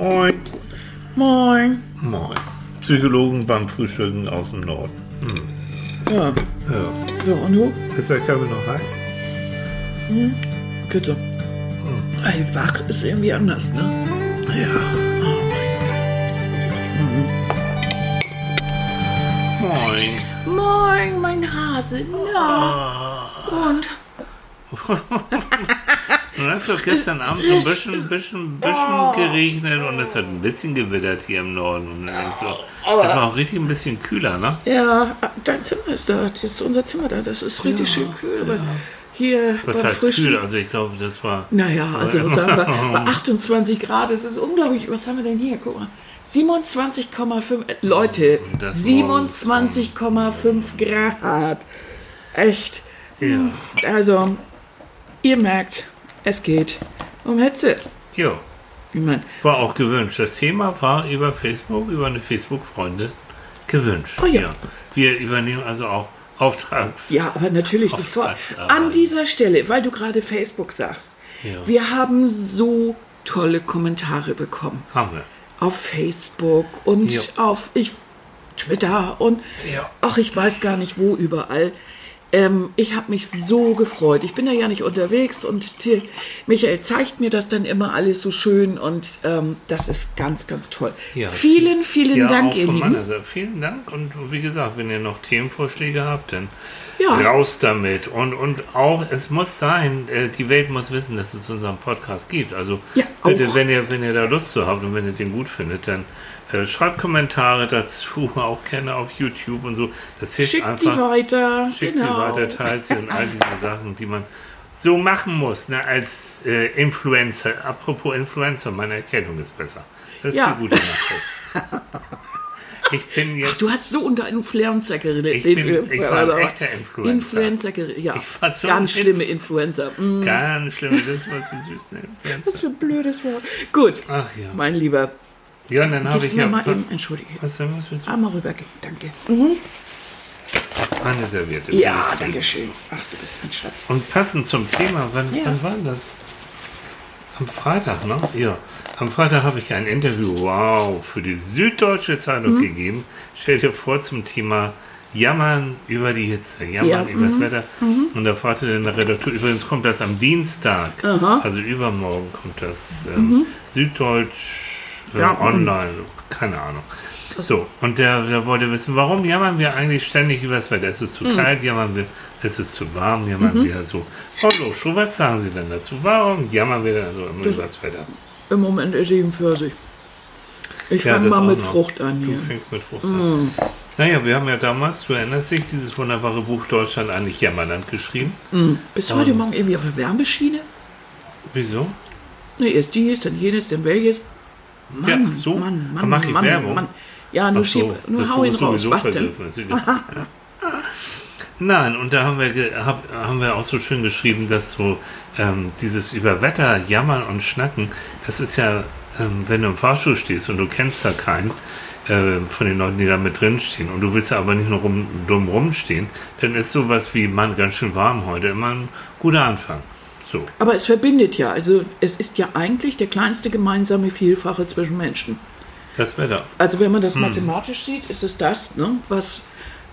Moin. Moin. Moin. Psychologen beim Frühstücken aus dem Norden. Hm. Ja, Ja. so, und du? Ist der Kaffee noch heiß? Bitte. Ey, wach ist irgendwie anders, ne? Ja. Moin. Moin, mein Hase. Na. Und? Nun hat es gestern Abend so ein bisschen, bisschen, bisschen geregnet und es hat ein bisschen gewittert hier im Norden. Und dann so, es war auch richtig ein bisschen kühler, ne? Ja, dein Zimmer ist da. Das ist unser Zimmer da. Das ist richtig schön kühl. Aber hier Was heißt Frühstück. kühl? Also ich glaube, das war... Naja, also was sagen wir? Bei 28 Grad, das ist unglaublich. Was haben wir denn hier? Guck mal. 27,5 Leute. Das 27,5 Grad. Echt. Ja. Also, ihr merkt, es geht um Hitze. Jo. Ich meine, War auch gewünscht. Das Thema war über Facebook, über eine Facebook-Freunde gewünscht. Oh ja. Wir übernehmen also auch Auftrags. ja, aber natürlich sofort. An dieser Stelle, weil du gerade Facebook sagst, Ja. wir haben so tolle Kommentare bekommen. Haben wir. Auf Facebook und Ja. auf ich, Twitter und Ja. ach, ich weiß gar nicht wo überall. Ähm, ich habe mich so gefreut. Ich bin da ja nicht unterwegs und T Michael zeigt mir das dann immer alles so schön und ähm, das ist ganz, ganz toll. Ja. Vielen, vielen Ja, Dank, auch ihr Lieben. Vielen Dank. Und wie gesagt, wenn ihr noch Themenvorschläge habt, dann Ja. raus damit. Und, und auch, es muss sein, äh, die Welt muss wissen, dass es unseren Podcast gibt. Also bitte, wenn ihr, wenn ihr da Lust zu habt und wenn ihr den gut findet, dann äh, schreibt Kommentare dazu, auch gerne auf YouTube und so. Das hilft Schickt einfach. sie weiter. Schickt genau. sie weiter, teilt sie und all diese Sachen, die man so machen muss, ne, als äh, Influencer. Apropos Influencer, meine Erkältung ist besser. Das ist Ja. die gute Nachricht. Ich bin jetzt. Du hast so unter Influencer geredet. Ich bin- ich war ein echter Influencer. Influencer geredet. Ja, Ich war so ganz schlimme Influencer. Mm, Ganz schlimm, das war so süß, ne? Influencer. was für ein blödes Wort. Gut, Ach ja. mein Lieber. Ja, und dann habe ich mir ja. mal eben, entschuldige, Was denn, was willst du? einmal rübergehen. Danke. Eine Serviette. Ja, danke schön. Ach, du bist ein Schatz. Und passend zum Thema, wann, Ja. wann war das? Am Freitag, ne? Ja. Am Freitag habe ich ein Interview, wow, für die Süddeutsche Zeitung Mhm. gegeben. Stell dir vor zum Thema Jammern über die Hitze, Jammern Ja, mhm. über das Wetter. Und da fragte der Redakteur, übrigens kommt das am Dienstag, Aha. Mhm. also übermorgen kommt das ähm, Süddeutsch äh, Ja, mhm. online, keine Ahnung. So, und der, der wollte wissen, warum jammern wir eigentlich ständig über das Wetter? Es ist zu Mhm. kalt, jammern wir, es ist zu warm, jammern wir so. Frau Loschko, was sagen Sie denn dazu? Warum jammern wir denn so immer über das Wetter? Im Moment ist ich im Pfirsich. Ich Ja, fange das mal mit noch. Frucht an Du hier. fängst mit Frucht an. Naja, wir haben ja damals, du erinnerst dich, dieses wunderbare Buch Deutschland eigentlich Jammerland geschrieben. Bist du heute Morgen irgendwie auf der Wärmeschiene? Wieso? Ne, erst dies, dann jenes, dann welches. Mann, ach so. Mann, Mann, mach ich Mann, Werbung? Mann. Ja, nur, so, schieb, nur hau ihn raus. Was denn? Nein, und da haben wir, hab, haben wir auch so schön geschrieben, dass so ähm, dieses über Wetter jammern und schnacken, das ist ja, ähm, wenn du im Fahrstuhl stehst und du kennst da keinen äh, von den Leuten, die da mit drin stehen und du willst ja aber nicht nur rum, dumm rumstehen, dann ist sowas wie, Mann, ganz schön warm heute immer ein guter Anfang. So, Aber es verbindet ja. Also es ist ja eigentlich der kleinste gemeinsame Vielfache zwischen Menschen. das Wetter. Also wenn man das Hm. mathematisch sieht, ist es das, ne, was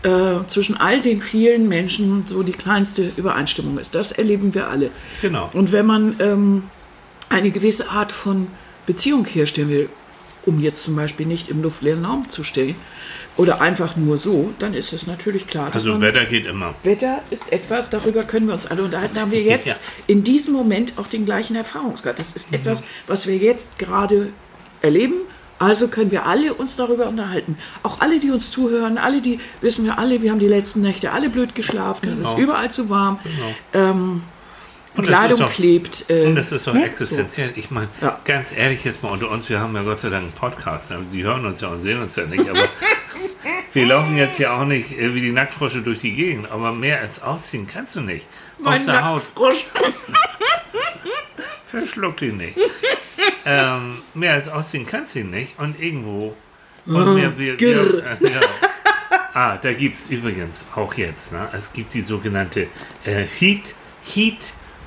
äh, zwischen all den vielen Menschen so die kleinste Übereinstimmung ist. Das erleben wir alle. Genau. Und wenn man ähm, eine gewisse Art von Beziehung herstellen will, um jetzt zum Beispiel nicht im luftleeren Raum zu stehen oder einfach nur so, dann ist es natürlich klar, Also Wetter geht immer. Wetter ist etwas, darüber können wir uns alle unterhalten. Da haben wir jetzt Ja. Mhm. in diesem Moment auch den gleichen Erfahrungsgrad. Das ist etwas, was wir jetzt gerade erleben. Also können wir alle uns darüber unterhalten. Auch alle, die uns zuhören, alle, die wissen wir alle, wir haben die letzten Nächte alle blöd geschlafen. Es Genau. ist überall zu warm. Ähm, Und Kleidung auch- klebt. Äh, Und das ist doch ne? existenziell. Ich meine, Ja. ganz ehrlich jetzt mal unter uns, wir haben ja Gott sei Dank einen Podcast. Die hören uns ja und sehen uns ja nicht, aber wir laufen jetzt ja auch nicht äh, wie die Nacktfrosche durch die Gegend. Aber mehr als ausziehen kannst du nicht. So. Aus Mein der Haut. Nacktfrosch. Verschluck dich nicht. ähm, mehr als ausziehen kannst du nicht. Und irgendwo. Und mehr, wir, wir, äh, ja. Ah, da gibt es übrigens auch jetzt, ne? es gibt die sogenannte äh, Heat, Heat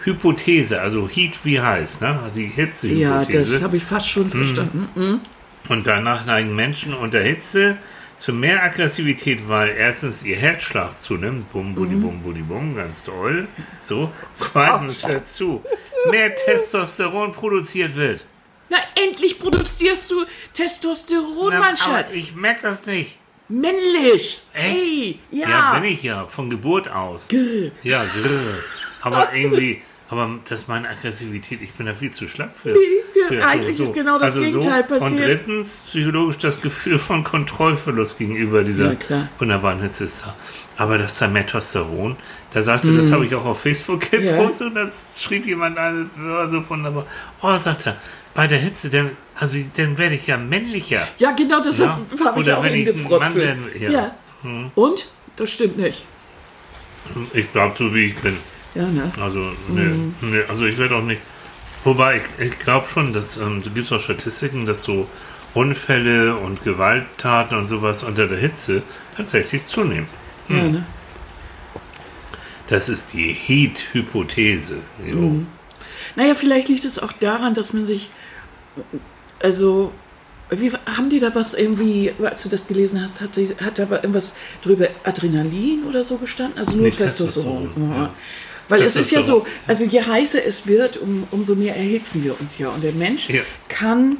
Hypothese, also Heat wie heiß, ne? Die Ja, Hitzehypothese. das habe ich fast schon verstanden. Mhm. Und danach neigen Menschen unter Hitze zu mehr Aggressivität, weil erstens ihr Herzschlag zunimmt, bum, budi, Mhm. bum, budi, bum, ganz toll. So. Zweitens dazu, mehr Testosteron produziert wird. Na, endlich produzierst du Testosteron, Na, mein Schatz. Ich merke das nicht. Männlich. Echt? Hey, ja. Ja, bin ich ja, von Geburt aus. Gell. Ja, grrr. Aber irgendwie, aber das ist meine Aggressivität. Ich bin da viel zu schlapp für. für- eigentlich ist genau das Gegenteil Und passiert. drittens, psychologisch das Gefühl von Kontrollverlust gegenüber dieser Ja, wunderbaren Hitze ist da. Aber das ist da sagte, das habe ich auch auf Facebook Mhm. Ja. gepostet und das schrieb jemand an, ja, so wunderbar. Oh, sagt er, bei der Hitze, dann, also, dann werde ich ja männlicher. Ja, genau das Ja. habe hab ich auch hingefrotzelt. Will, ja. Hm. ja. Und? Das stimmt nicht. Ich glaube, so wie ich bin. Ja, ne? Also, nee, nee, also ich werde auch nicht. Wobei, ich, ich glaube schon, dass ähm, da gibt es auch Statistiken, dass so Unfälle und Gewalttaten und sowas unter der Hitze tatsächlich zunehmen. Ja, ne? Das ist die Heat-Hypothese. Mhm. Naja, vielleicht liegt es auch daran, dass man sich. Also, wie, haben die da was irgendwie, als du das gelesen hast, hat, hat da irgendwas drüber Adrenalin oder so gestanden? Also nur Nee, Testosteron. Testosteron, Ja. Ja. Weil es ist ja so, Testosteron. also je heißer es wird, um, umso mehr erhitzen wir uns ja. Und der Mensch Ja. kann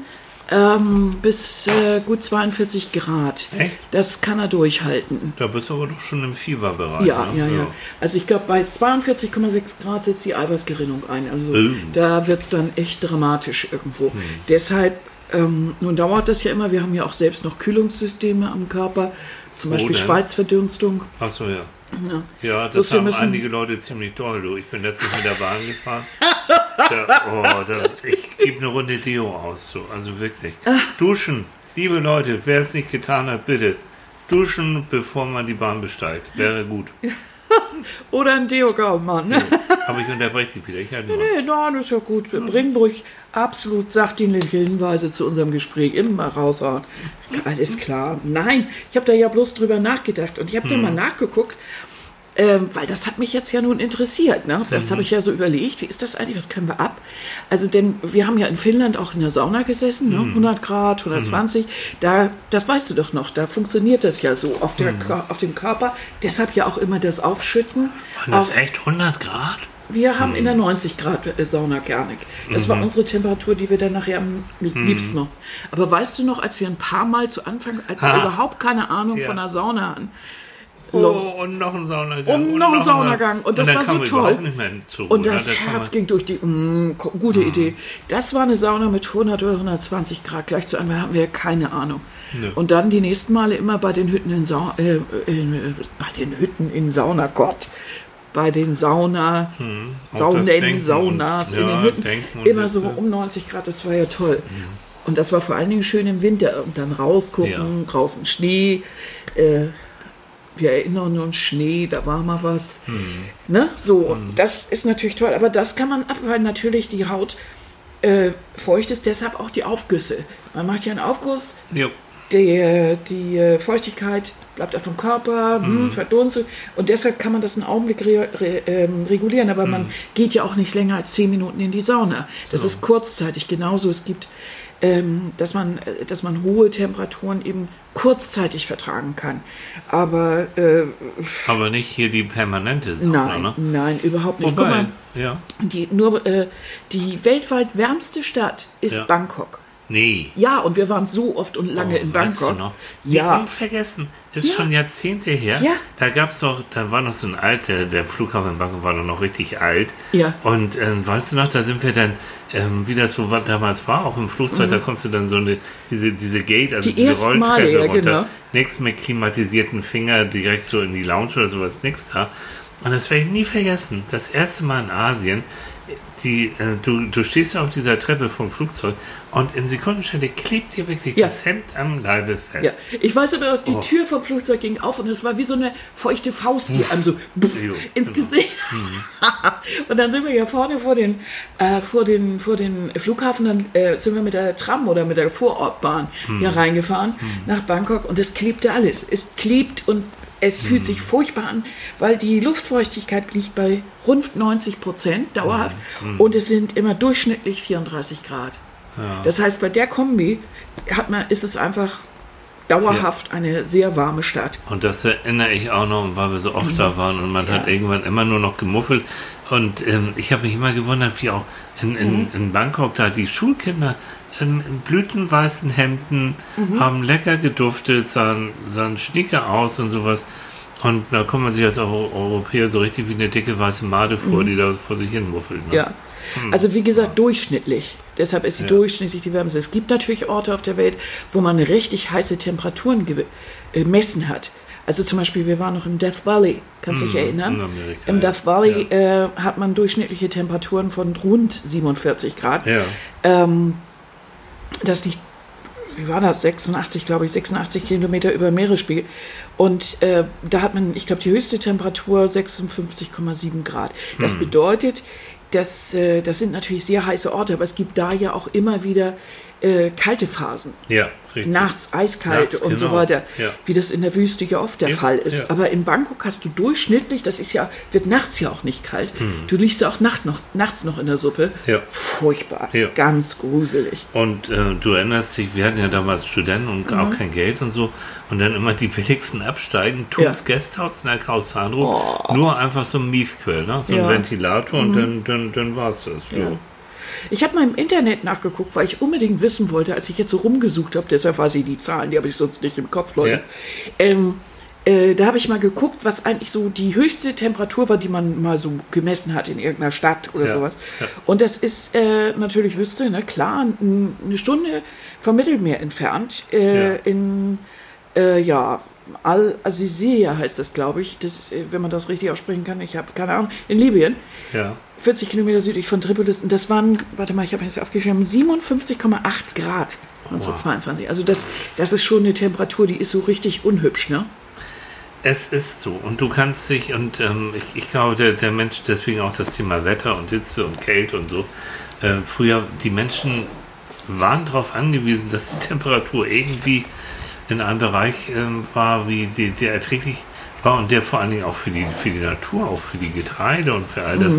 ähm, bis äh, gut 42 Grad. Echt? Das kann er durchhalten. Da bist du aber doch schon im Fieberbereich. Ja, ne? ja, ja. Also ich glaube, bei 42,6 Grad setzt die Eiweißgerinnung ein. Also Oh. da wird es dann echt dramatisch irgendwo. Hm. Deshalb, ähm, nun dauert das ja immer, wir haben ja auch selbst noch Kühlungssysteme am Körper, zum Wo Beispiel denn? Schweizverdünstung. Achso, ja. Ja. Ja, das haben müssen- einige Leute ziemlich toll. Du. Ich bin letztens mit der Bahn gefahren. Da, oh, da, ich gebe eine Runde Deo aus. So. Also wirklich. Duschen. Liebe Leute, wer es nicht getan hat, bitte. Duschen, bevor man die Bahn besteigt. Wäre gut. Oder ein Deogaummann. Ne? Aber ich unterbreche dich wieder. Ich nur. Nee, nein, das ist ja gut. Wir bringen ruhig absolut sachdienliche Hinweise zu unserem Gespräch immer raushauen. Alles klar. Nein, ich habe da ja bloß drüber nachgedacht und ich habe da mal nachgeguckt, ähm, weil das hat mich jetzt ja nun interessiert. Ne? Das habe ich ja so überlegt, wie ist das eigentlich, was können wir ab? Also denn wir haben ja in Finnland auch in der Sauna gesessen, ne? 100 Grad, 120, da, das weißt du doch noch, da funktioniert das ja so auf, der, Kör- auf dem Körper. Deshalb ja auch immer das Aufschütten. Und das auf, echt 100 Grad? wir haben in der 90 Grad äh, Sauna gerne. Das war unsere Temperatur, die wir dann nachher am liebsten noch. Aber weißt du noch, als wir ein paar Mal zu Anfang, als wir Ha. überhaupt keine Ahnung Ja. von der Sauna hatten, Oh, und noch ein Saunagang. Und noch ein Saunagang. Und das dann war so toll. und das Da kann Herz ging durch die, mm, ko- gute Idee. Das war eine Sauna mit 100 oder 120 Grad. Gleich zu Anfang haben wir keine Ahnung. Nö. Und dann die nächsten Male immer bei den Hütten in Sauna, äh, in, äh, bei den Hütten in Sauna, Gott. Bei den Sauna, Hm, Saunen, Saunas, und- in ja, den Hütten. Und Immer so um 90 Grad, das war ja toll. Und das war vor allen Dingen schön im Winter. Und dann rausgucken, Ja. draußen Schnee. Äh, wir erinnern uns, Schnee, da war mal was. Hm. Ne? So, das ist natürlich toll. Aber das kann man ab, weil natürlich die Haut äh, feucht ist, deshalb auch die Aufgüsse. Man macht ja einen Aufguss, Jo. die, die äh, Feuchtigkeit bleibt auf dem Körper, hm, verdunstet. Und deshalb kann man das einen Augenblick re, re, ähm, regulieren. Aber man geht ja auch nicht länger als zehn Minuten in die Sauna. Das ist kurzzeitig. Genauso es gibt, ähm, dass, man, äh, dass man hohe Temperaturen eben kurzzeitig vertragen kann. Aber äh, Aber nicht hier die permanente Sauna, nein, ne? nein, überhaupt nicht. Guck Wobei, mal, ja. die, nur, äh, die weltweit wärmste Stadt ist Ja. Bangkok. Nee. Ja, und wir waren so oft und lange Oh, in weißt Bangkok. Du noch? Ja. Nee, unvergessen. Ist Ja. schon Jahrzehnte her. Ja. Da gab es doch, da war noch so ein alter, der Flughafen in Bangkok war doch noch richtig alt. Ja. Und ähm, weißt du noch, da sind wir dann, ähm, wie das so damals war, auch im Flugzeug, da kommst du dann so eine, diese, diese Gate, also Mhm. Die diese Rolltreppe ja, runter. genau. Nichts mit klimatisierten Finger direkt so in die Lounge oder sowas, nix da. Und das werde ich nie vergessen. Das erste Mal in Asien, die, äh, du, du stehst auf dieser Treppe vom Flugzeug und in Sekundenschnelle klebt dir wirklich Ja. das Hemd am Leibe Ja, fest. ich weiß aber die Oh. Tür vom Flugzeug ging auf und es war wie so eine feuchte Faust, die einem so Jo, ins genau. Gesicht. und dann sind wir ja vorne vor den, äh, vor den, vor den Flughafen, dann äh, sind wir mit der Tram oder mit der Vorortbahn hier reingefahren nach Bangkok und es klebte alles. Es klebt und es fühlt sich furchtbar an, weil die Luftfeuchtigkeit liegt bei rund 90 Prozent dauerhaft und es sind immer durchschnittlich 34 Grad. Das heißt, bei der Kombi hat man, ist es einfach dauerhaft eine sehr warme Stadt. Und das erinnere ich auch noch, weil wir so oft da waren und man hat Ja. irgendwann immer nur noch gemuffelt. Und ähm, ich habe mich immer gewundert, wie auch in, in, in Bangkok da die Schulkinder in, in blütenweißen Hemden haben lecker geduftet, sahen, sahen schnieke aus und sowas. Und da kommt man sich als Euro Europäer so richtig wie eine dicke weiße Made vor, die da vor sich hin muffelt. Ne? Ja. Also wie gesagt, durchschnittlich. Deshalb ist sie Ja. durchschnittlich die wärmste. Es gibt natürlich Orte auf der Welt, wo man richtig heiße Temperaturen ge- äh, gemessen hat. Also zum Beispiel, wir waren noch im Death Valley, kannst du dich Mhm, erinnern? in Amerika, Im ja. Death Valley äh, hat man durchschnittliche Temperaturen von rund 47 Grad. Ja. Ähm, das liegt, wie war das, 86, glaube ich, 86 Kilometer über Meeresspiegel. Und äh, da hat man, ich glaube, die höchste Temperatur 56,7 Grad. Das Hm. bedeutet, dass, äh, das sind natürlich sehr heiße Orte, aber es gibt da ja auch immer wieder äh, kalte Phasen. ja, richtig. Nachts eiskalt Nachts, und so genau. weiter, Ja. wie das in der Wüste ja oft der Ja, Fall ist. ja. Aber in Bangkok hast du durchschnittlich, das ist ja, wird nachts ja auch nicht kalt. Hm. Du liegst ja auch Nacht noch, nachts noch in der Suppe. Ja. Furchtbar, Ja. ganz gruselig. Und äh, du erinnerst dich, wir hatten ja damals Studenten und Mhm. auch kein Geld und so. Und dann immer die billigsten absteigen. Tums Ja. Gasthaus in der Caus Sandro. Nur einfach so ein Miefquell, ne? so ein Ja. Mhm. Ventilator und dann, dann, dann war es das. Ja. Ich habe mal im Internet nachgeguckt, weil ich unbedingt wissen wollte, als ich jetzt so rumgesucht habe, deshalb weiß ich die Zahlen, die habe ich sonst nicht im Kopf, Leute. Ja. Ähm, äh, da habe ich mal geguckt, was eigentlich so die höchste Temperatur war, die man mal so gemessen hat in irgendeiner Stadt oder Ja. sowas. Ja. Und das ist äh, natürlich, wüsste, ne, klar, eine Stunde vom Mittelmeer entfernt. Äh. In, äh, ja, Al-Azizia heißt das, glaube ich, das, äh, wenn man das richtig aussprechen kann. Ich habe keine Ahnung. In Libyen. ja. 40 Kilometer südlich von Tripolis. Und das waren, warte mal, ich habe mir das aufgeschrieben, 57,8 Grad 1922. Also das, das ist schon eine Temperatur, die ist so richtig unhübsch, ne? Es ist so. Und du kannst dich, und ähm, ich, ich glaube, der, der Mensch, deswegen auch das Thema Wetter und Hitze und Kälte und so. Äh, früher, die Menschen waren darauf angewiesen, dass die Temperatur irgendwie in einem Bereich ähm, war, wie die, der erträglich war und der vor allen Dingen auch für die, für die Natur, auch für die Getreide und für all das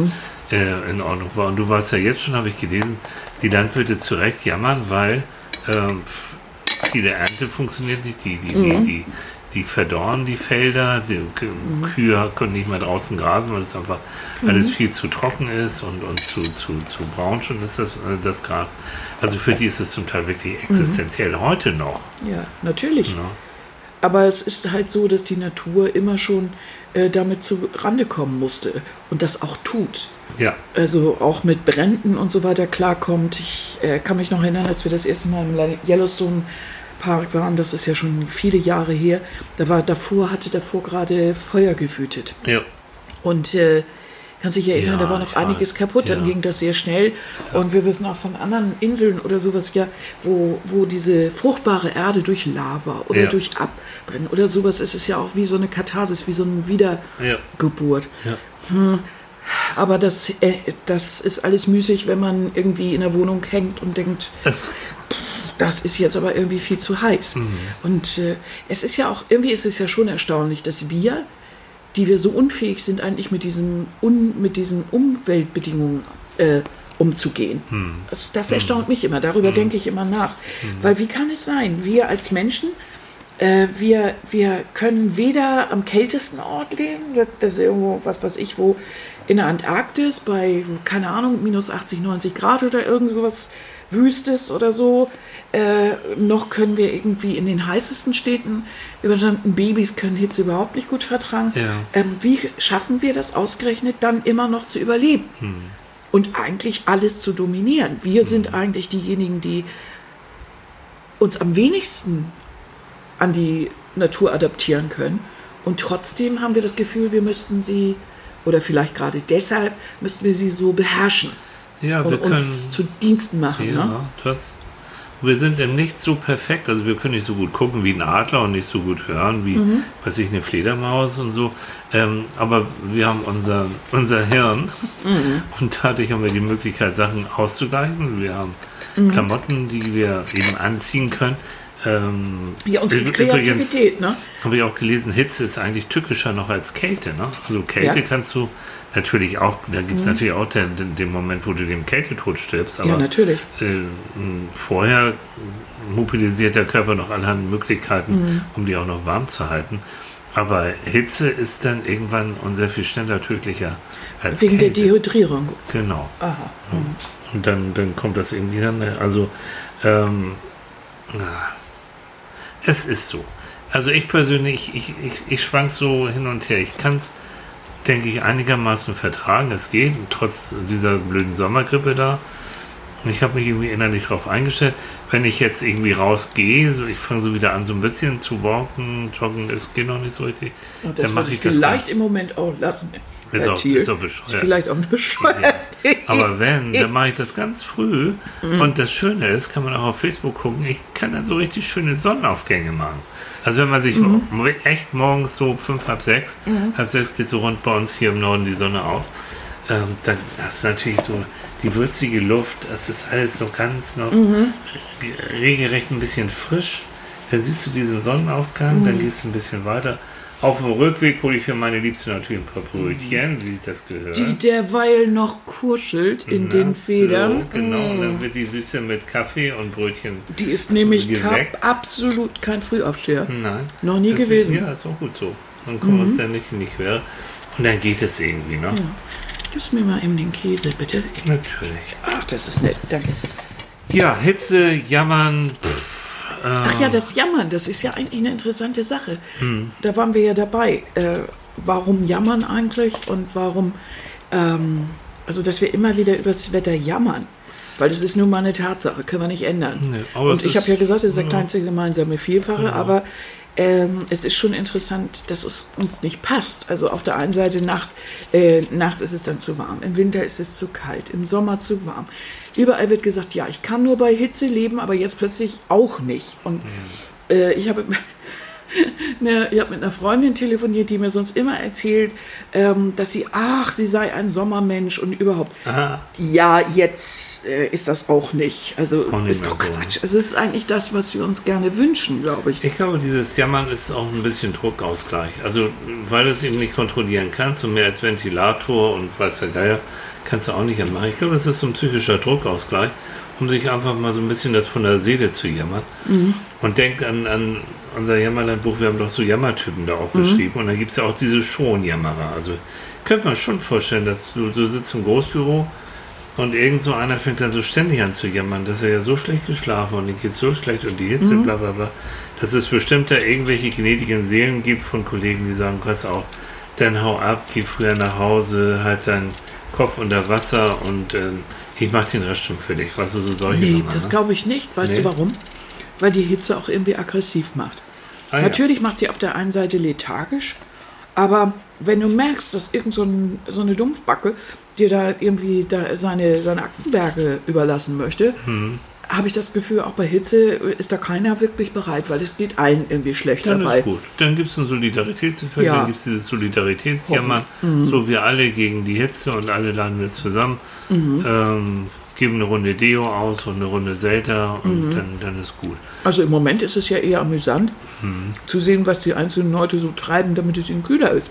äh, in Ordnung war. Und du warst ja jetzt schon, habe ich gelesen, die Landwirte zu Recht jammern, weil ähm, viele Ernte funktioniert nicht, die, die, die, die, die verdorren die Felder, die Kü- Kühe können nicht mehr draußen grasen, weil es einfach alles viel zu trocken ist und, und zu, zu, zu braun schon ist das, äh, das Gras. Also für die ist es zum Teil wirklich existenziell heute noch. Ja, natürlich. Ne? Aber es ist halt so, dass die Natur immer schon äh, damit zu Rande kommen musste und das auch tut. Ja, Also auch mit Bränden und so weiter klarkommt. Ich äh, kann mich noch erinnern, als wir das erste Mal im Yellowstone Park waren, das ist ja schon viele Jahre her. Da war davor, hatte davor gerade Feuer gewütet. ja, Und äh, kannst dich erinnern, Ja, da war noch einiges weiß. kaputt, dann Ja. ging das sehr schnell. Und wir wissen auch von anderen Inseln oder sowas ja, wo, wo diese fruchtbare Erde durch Lava oder Ja. durch Abbrennen oder sowas ist es ja auch wie so eine Katharsis, wie so eine Wiedergeburt. ja. Aber das, äh, das ist alles müßig, wenn man irgendwie in der Wohnung hängt und denkt, das ist jetzt aber irgendwie viel zu heiß. Und äh, es ist ja auch, irgendwie ist es ja schon erstaunlich, dass wir, die wir so unfähig sind, eigentlich mit diesen, un, mit diesen Umweltbedingungen äh, umzugehen. Das, das erstaunt mich immer, darüber denke ich immer nach. Weil wie kann es sein, wir als Menschen, äh, wir, wir können weder am kältesten Ort leben, das, das ist irgendwo, was weiß ich, wo in der Antarktis bei, keine Ahnung, minus 80, 90 Grad oder irgend sowas Wüstes oder so, äh, noch können wir irgendwie in den heißesten Städten überstanden. Babys können Hitze überhaupt nicht gut vertragen. Ja. Ähm, wie schaffen wir das ausgerechnet dann immer noch zu überleben? Und eigentlich alles zu dominieren. Wir sind eigentlich diejenigen, die uns am wenigsten an die Natur adaptieren können. Und trotzdem haben wir das Gefühl, wir müssten sie, oder vielleicht gerade deshalb, müssten wir sie so beherrschen. Ja, und wir können. uns zu Diensten machen. Ja, Ne? das. Wir sind im nicht so perfekt, also wir können nicht so gut gucken wie ein Adler und nicht so gut hören wie, Mhm. weiß ich, eine Fledermaus und so. Ähm, aber wir haben unser, unser Hirn Mhm. und dadurch haben wir die Möglichkeit, Sachen auszugleichen. Wir haben Mhm. Klamotten, die wir eben anziehen können. Ähm, Ja, unsere Kreativität, ne? Habe ich auch gelesen, Hitze ist eigentlich tückischer noch als Kälte. Ne? Also Kälte Ja. Kannst du natürlich auch, da gibt es natürlich auch den, den, den Moment, wo du dem Kältetod stirbst, aber ja, natürlich. äh, vorher mobilisiert der Körper noch allerhand Möglichkeiten, Mhm. um die auch noch warm zu halten. Aber Hitze ist dann irgendwann und sehr viel schneller tödlicher als Wegen der Kälte. Dehydrierung. Genau. Aha. Und dann, dann kommt das irgendwie dann. Also, ähm, na, es ist so. Also ich persönlich, ich, ich, ich schwank so hin und her. Ich kann es, denke ich, einigermaßen vertragen. Es geht, trotz dieser blöden Sommergrippe da. Und ich habe mich irgendwie innerlich darauf eingestellt. Wenn ich jetzt irgendwie rausgehe, so ich fange so wieder an, so ein bisschen zu walken, joggen, es geht noch nicht so richtig. Und das dann mache ich das vielleicht im Moment auch lassen. Ist auch- ist auch bescheuert. Ist vielleicht auch bescheuert. Aber wenn, dann mache ich das ganz früh. Und das Schöne ist, kann man auch auf Facebook gucken, ich kann dann so richtig schöne Sonnenaufgänge machen. Also wenn man sich echt morgens so fünf, halb sechs, halb sechs geht so rund bei uns hier im Norden die Sonne auf, ähm, dann hast du natürlich so die würzige Luft, das ist alles so ganz noch regelrecht ein bisschen frisch. Dann siehst du diesen Sonnenaufgang, dann gehst du ein bisschen weiter. Auf dem Rückweg hole ich für meine Liebste natürlich ein paar Brötchen, wie sich das gehört. Die derweil noch kuschelt in Na, den Federn. So, genau, und dann wird die Süße mit Kaffee und Brötchen. Die ist nämlich absolut kein Frühaufsteher. Nein. Noch nie gewesen. Ja, ist auch gut so. Dann kommen wir uns dann nicht in die Quere. Und dann geht es irgendwie, ne? Gibst mir mal eben den Käse, bitte. Natürlich. Ach, das ist nett. Danke. Ja, Hitze, Jammern. Pff, Ach ja, das Jammern, das ist ja eigentlich eine interessante Sache. Hm. Da waren wir ja dabei. Äh, warum jammern eigentlich und warum, ähm, also dass wir immer wieder über das Wetter jammern. Weil das ist nun mal eine Tatsache, können wir nicht ändern. Nee, und ich habe ja gesagt, es ist der kleinste gemeinsame Vielfache, aber ähm, es ist schon interessant, dass es uns nicht passt. Also auf der einen Seite Nacht, äh, nachts ist es dann zu warm, im Winter ist es zu kalt, im Sommer zu warm. Überall wird gesagt, ja, ich kann nur bei Hitze leben, aber jetzt plötzlich auch nicht. Und äh, ich habe ne, ich habe mit einer Freundin telefoniert, die mir sonst immer erzählt, ähm, dass sie, ach, sie sei ein Sommermensch und überhaupt. aha. Ja, jetzt äh, ist das auch nicht. Also Auch nicht ist doch so, ne? Quatsch. Es ist eigentlich das, was wir uns gerne wünschen, glaube ich. Ich glaube, dieses Jammern ist auch ein bisschen Druckausgleich. Also, weil du es eben nicht kontrollieren kannst und mehr als Ventilator und weiß der Geier kannst du auch nicht anmachen. Ich glaube, das ist so ein psychischer Druckausgleich, um sich einfach mal so ein bisschen das von der Seele zu jammern. Und denk an, an unser Jammerlandbuch, wir haben doch so Jammertypen da auch beschrieben. Und da gibt es ja auch diese Schonjammerer. Also, könnte man schon vorstellen, dass du, du sitzt im Großbüro und irgend so einer fängt dann so ständig an zu jammern, dass er ja so schlecht geschlafen und ihm geht so schlecht und die Hitze, bla bla bla. Dass es bestimmt da irgendwelche gnädigen Seelen gibt von Kollegen, die sagen, pass auf, dann hau ab, geh früher nach Hause, halt deinen Kopf unter Wasser und ähm, ich mach den Rest schon für dich. Weißt du, so solche Nee, Nummern, das ne? glaube ich nicht. Weißt Nee. du warum? Weil die Hitze auch irgendwie aggressiv macht. Ah, ja. Natürlich macht sie auf der einen Seite lethargisch, aber wenn du merkst, dass irgend so, ein, so eine Dumpfbacke dir da irgendwie da seine, seine Aktenberge überlassen möchte, Hm. Habe ich das Gefühl, auch bei Hitze ist da keiner wirklich bereit, weil es geht allen irgendwie schlecht Dann dabei. ist gut. Dann gibt es einen Solidaritätseffekt, Ja. dann gibt es dieses Solidaritätsjammern, Mhm. so wir alle gegen die Hitze und alle laden wir zusammen, Mhm. ähm, geben eine Runde Deo aus und eine Runde Zelda und Mhm. dann, dann ist gut. Also im Moment ist es ja eher amüsant, Hm. zu sehen, was die einzelnen Leute so treiben, damit es ihnen kühler ist.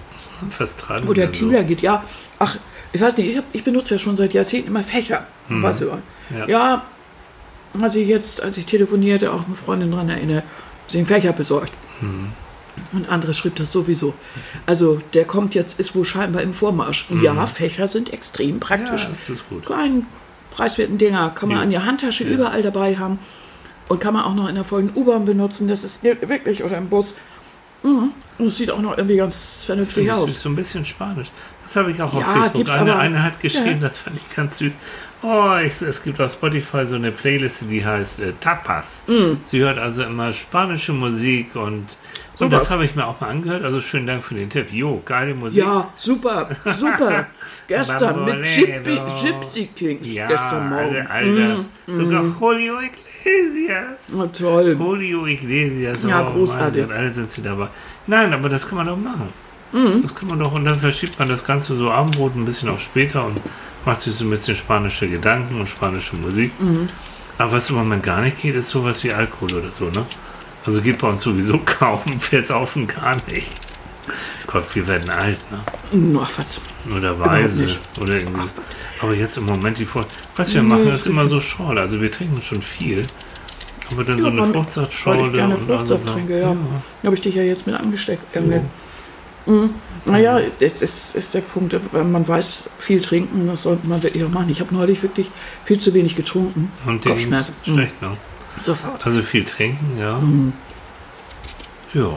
Was treiben Oder so? kühler geht. Ja, ach, ich weiß nicht, ich, hab, ich benutze ja schon seit Jahrzehnten immer Fächer. Weißt du, Mhm. Ja. ja, als ich jetzt, als ich telefonierte, auch eine Freundin daran erinnert, sie einen Fächer besorgt. Mhm. Und andere schrieb das sowieso. Also der kommt jetzt, ist wohl scheinbar im Vormarsch. Und ja, Fächer sind extrem Mhm. Ja, praktisch. das ist gut. Kleinen, preiswerten Dinger kann man Ja. an der Handtasche überall dabei haben. Und kann man auch noch in der vollen U-Bahn benutzen. Das ist wirklich, oder im Bus. Mhm. Und es sieht auch noch irgendwie ganz vernünftig Das aus. ist so ein bisschen Spanisch. Das habe ich auch auf Ja, Facebook. gibt's Eine, aber- eine hat geschrieben, Ja. das fand ich ganz süß. Oh, ich, es gibt auf Spotify so eine Playliste, die heißt äh, Tapas. Sie hört also immer spanische Musik und, und das habe ich mir auch mal angehört. Also schönen Dank für den Tipp. Jo, geile Musik. Ja, super, super. Gestern mit Gypsy. Gypsy Kings. Ja, gestern Morgen. all, all das. Sogar Julio Iglesias. Oh, toll. Julio Iglesias. Ja, oh großartig. Mein Gott, alle sind sie dabei. Nein, aber das kann man doch machen. Mhm. Das kann man doch, und dann verschiebt man das Ganze so Abendbrot ein bisschen auf später und macht sich so ein bisschen spanische Gedanken und spanische Musik. Mhm. Aber was im Moment gar nicht geht, ist sowas wie Alkohol oder so, ne? Also geht bei uns sowieso kaum, wir saufen gar nicht. Gott, wir werden alt, ne? Ach, was. Oder weise. Oder irgendwie. Aber jetzt im Moment die Vor. Was wir machen, ist immer so Schorle. Also wir trinken schon viel. Aber dann so eine Fruchtsaftschorle. Weil ich gerne Fruchtsaft trinke, ja. Da habe ich dich ja jetzt mit angesteckt. Irgendwie. Mhm. Naja, das ist, ist der Punkt. wenn Man weiß, viel trinken, das sollte man wirklich auch machen. Ich habe neulich wirklich viel zu wenig getrunken. Und der Dienst Kopfschmerzen. Mhm. schlecht, ne? Sofort. Also viel trinken, ja. Mhm. Ja.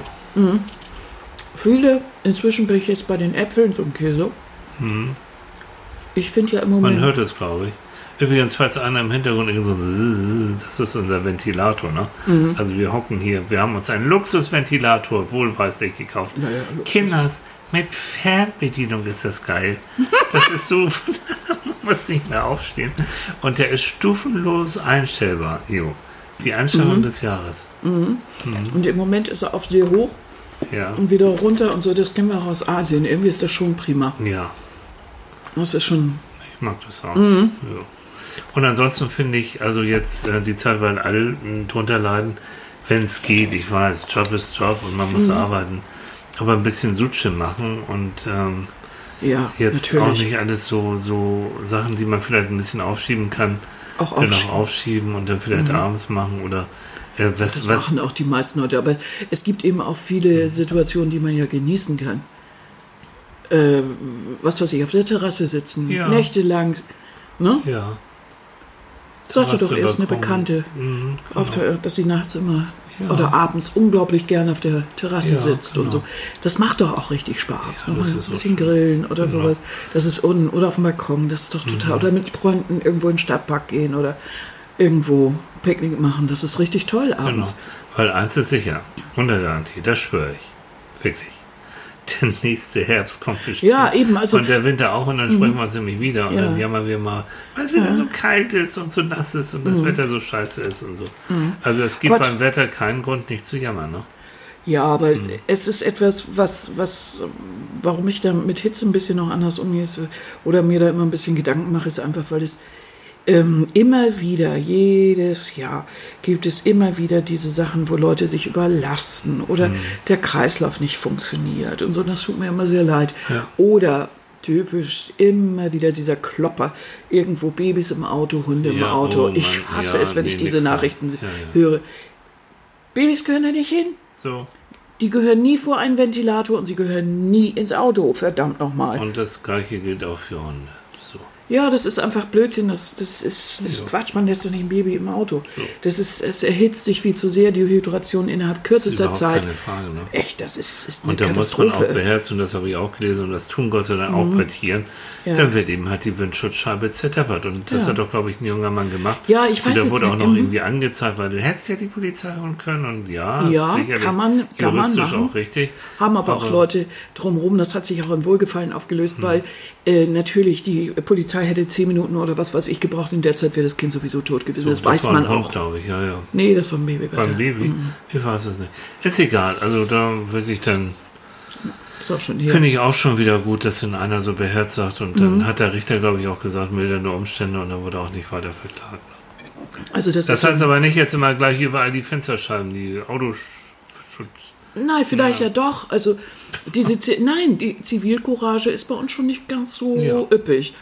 Viele, inzwischen bin ich jetzt bei den Äpfeln zum Käse. Ich finde ja im Man Moment. hört es, glaube ich. Übrigens, falls einer im Hintergrund irgendwie so, das ist unser Ventilator, ne? Mhm. Also wir hocken hier, wir haben uns einen Luxusventilator wohlweislich gekauft. Naja. Kinders, mit Fernbedienung ist das geil. Das ist so, man muss nicht mehr aufstehen. Und der ist stufenlos einstellbar, Jo. Die Einstellung Mhm. des Jahres. Und im Moment ist er auf sehr hoch Ja. und wieder runter und so. Das kennen wir auch aus Asien. Irgendwie ist das schon prima. Ja. Das ist schon. Ich mag das auch. Mhm. Ja. Und ansonsten finde ich, also jetzt äh, die Zeit, weil alle mh, drunter leiden, wenn es geht, ich weiß, Job ist Job und man Mhm. muss arbeiten, aber ein bisschen Sutsche machen und ähm, Ja, jetzt auch natürlich. nicht alles so, so Sachen, die man vielleicht ein bisschen aufschieben kann, Auch dann noch aufschieben. aufschieben und dann vielleicht abends machen oder äh, was, Das was machen auch die meisten Leute. Aber es gibt eben auch viele Situationen, die man ja genießen kann. Äh, was weiß ich, auf der Terrasse sitzen, Ja. nächtelang. Ne? ja. Sagte doch Terrasse, erst eine. Bekannte, Mhm, auf der, dass sie nachts immer Ja. oder abends unglaublich gern auf der Terrasse Ja, sitzt und genau. so. Das macht doch auch richtig Spaß. Ja, ne? das Mal ist ein bisschen grillen oder Genau. sowas. Das ist unten oder auf dem Balkon, das ist doch total. Mhm. Oder mit Freunden irgendwo in den Stadtpark gehen oder irgendwo Picknick machen. Das ist richtig toll Genau. abends. Weil eins ist sicher, unter Garantie, das schwöre ich. Wirklich. Der nächste Herbst kommt bestimmt. Ja, eben, also- und der Winter auch und dann sprechen wir uns nämlich wieder und Ja. dann jammern wir mal, weil es wieder so kalt ist und so nass ist und das Wetter so scheiße ist und so. Also es gibt Aber- beim Wetter keinen Grund, nicht zu jammern, ne? Ja, aber Mhm. es ist etwas, was, was, warum ich da mit Hitze ein bisschen noch anders umgehe oder mir da immer ein bisschen Gedanken mache, ist einfach, weil es ähm, immer wieder, jedes Jahr gibt es immer wieder diese Sachen, wo Leute sich überlasten oder Mhm. der Kreislauf nicht funktioniert und so. Das tut mir immer sehr leid. Ja. Oder typisch immer wieder dieser Klopper, irgendwo Babys im Auto, Hunde im Ja, Auto. oh ich hasse ja, es, wenn nee, ich diese. Nachrichten höre. Babys gehören da nicht hin. So. Die gehören nie vor einen Ventilator und sie gehören nie ins Auto, verdammt nochmal. Und das gleiche gilt auch für Hunde. Ja, das ist einfach Blödsinn, das, das ist, das ist. Quatsch, man lässt doch nicht ein Baby im Auto. Das ist, es erhitzt sich viel zu sehr, die Hydration innerhalb kürzester Zeit. keine Frage, ne? Echt, das ist, ist eine Und da muss man auch beherzen, und das habe ich auch gelesen, und das tun Gott sei Dank auch Partieren. Mhm. Ja. Dann wird eben halt die Windschutzscheibe zerdeppert. Und das Ja. hat doch, glaube ich, ein junger Mann gemacht. Ja, ich weiß Und da wurde auch nicht, noch mhm. irgendwie angezeigt, weil du hättest ja die Polizei holen können. Und ja, das Ja, kann man- kann man machen. auch richtig. Haben aber, auch Aber- Leute drumherum, das hat sich auch im Wohlgefallen aufgelöst, Hm. weil äh, natürlich die Polizei hätte zehn Minuten oder was weiß ich gebraucht, in der Zeit wäre das Kind sowieso tot gewesen. So, das, weiß war man ein Hund, auch. glaube ich, ja, ja. Nee, das war ein Baby. War ein ja. Baby? Mhm. Ich weiß es nicht. Ist egal. Also da wirklich dann Ist auch schon hier. finde ich auch schon wieder gut, dass dann einer so beherzt sagt. Und dann Mhm. hat der Richter, glaube ich, auch gesagt, mildernde Umstände und dann wurde auch nicht weiter verklagt. Also das, Das heißt aber nicht jetzt immer gleich überall die Fensterscheiben, die Autoschutz. Nein, vielleicht ja, doch. Also diese nein, die Zivilcourage ist bei uns schon nicht ganz so Ja. üppig.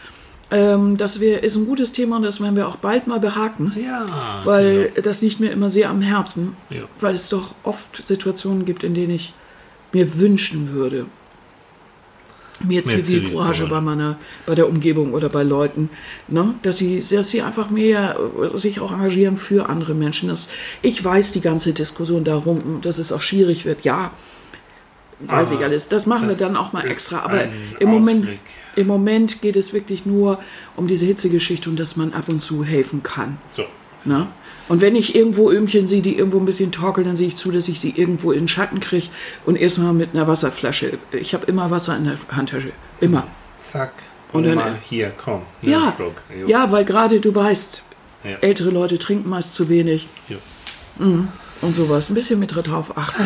Ähm, das wär, ist ein gutes Thema und das werden wir auch bald mal behaken, Ja. weil das liegt mir immer sehr am Herzen, Ja. weil es doch oft Situationen gibt, in denen ich mir wünschen würde, mehr Zivilcourage Zivilcourage. bei meiner, bei der Umgebung oder bei Leuten, ne? dass sie, dass sie einfach mehr äh, sich auch engagieren für andere Menschen. Das, ich weiß die ganze Diskussion darum, dass es auch schwierig wird. Ja, weiß ich alles. Das machen wir das dann auch mal extra. Aber im Moment, im Moment geht es wirklich nur um diese Hitzegeschichte und dass man ab und zu helfen kann. So. Ne? Und wenn ich irgendwo Öhmchen sehe, die irgendwo ein bisschen torkeln, dann sehe ich zu, dass ich sie irgendwo in den Schatten kriege und erstmal mit einer Wasserflasche. Ich habe immer Wasser in der Handtasche. Immer. Zack. Und Und dann- mal hier, komm. Hier Ja, ja, weil gerade du weißt, Ja. ältere Leute trinken meist zu wenig Jo. und sowas. Ein bisschen mit drauf achten.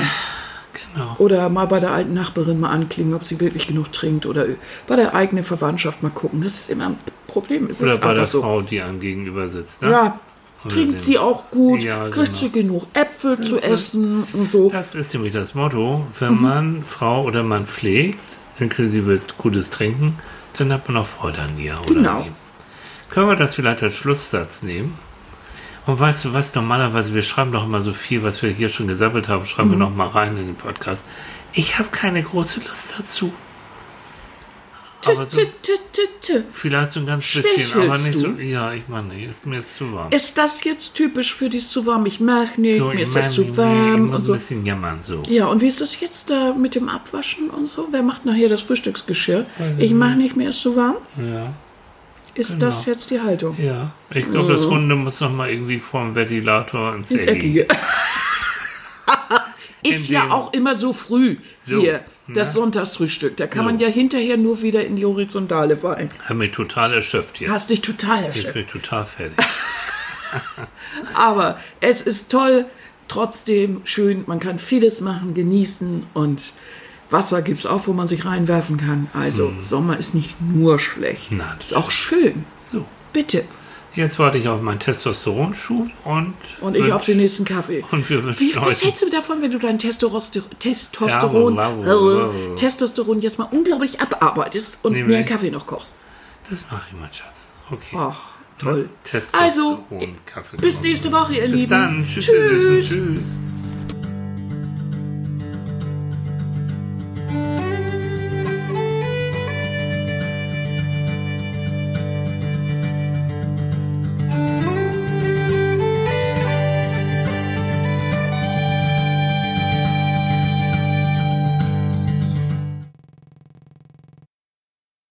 Genau. Oder mal bei der alten Nachbarin mal anklingen, ob sie wirklich genug trinkt. Oder bei der eigenen Verwandtschaft mal gucken. Das ist immer ein Problem. Es Oder ist bei der so. Frau, die einem gegenüber sitzt. Ne? Ja, trinkt sie auch gut, Ja, kriegt genau. sie genug Äpfel zu ist- essen und so. Das ist nämlich das Motto. Mhm. Wenn man Frau oder Mann pflegt, inklusive gutes Trinken, dann hat man auch Freude an ihr Genau. Können wir das vielleicht als Schlusssatz nehmen? Und weißt du was, normalerweise, wir schreiben doch immer so viel, was wir hier schon gesammelt haben, schreiben Mhm. wir noch mal rein in den Podcast. Ich habe keine große Lust dazu. So, Tü, tü, vielleicht so ein ganz bisschen, aber nicht so. du? Ja, ich meine, ist mir ist zu warm. Ist das jetzt typisch für dich zu warm? Ich mag nicht, so, mir ist das zu nee, ich warm muss und so. ein bisschen jammern, so. Ja, und wie ist das jetzt da mit dem Abwaschen und so? Wer macht nachher das Frühstücksgeschirr? Ich mache nicht mehr, ist zu warm? Ja. Ist Genau. das jetzt die Haltung? Ja, ich glaube, das Runde muss noch mal irgendwie vorm Ventilator ins, Ins Eckige. Ist ja auch immer so früh So, hier, das ne? Sonntagsfrühstück. Da kann So. man ja hinterher nur wieder in die Horizontale fallen. Hat mich total erschöpft jetzt. Hast dich total erschöpft. bin ich total fertig. Aber es ist toll, trotzdem schön. Man kann vieles machen, genießen und Wasser gibt es auch, wo man sich reinwerfen kann. Also Sommer ist nicht nur schlecht. Mhm. Nein. Ist auch schön. So, Bitte. jetzt warte ich auf meinen Testosteronschub und. Und ich auf den nächsten Kaffee. Und wir wünschen Wie, was hältst du davon, wenn du dein Testoster Testosteron, Ja, wow. Testosteron jetzt mal unglaublich abarbeitest und Nee, mir einen. Kaffee noch kochst? Das mache ich, mein Schatz. Okay. Ach, toll. Testosteron, Also, Kaffee Bis nächste Woche, ihr Bis Lieben. dann. Tschüss. Tschüss. Tschüss. tschüss.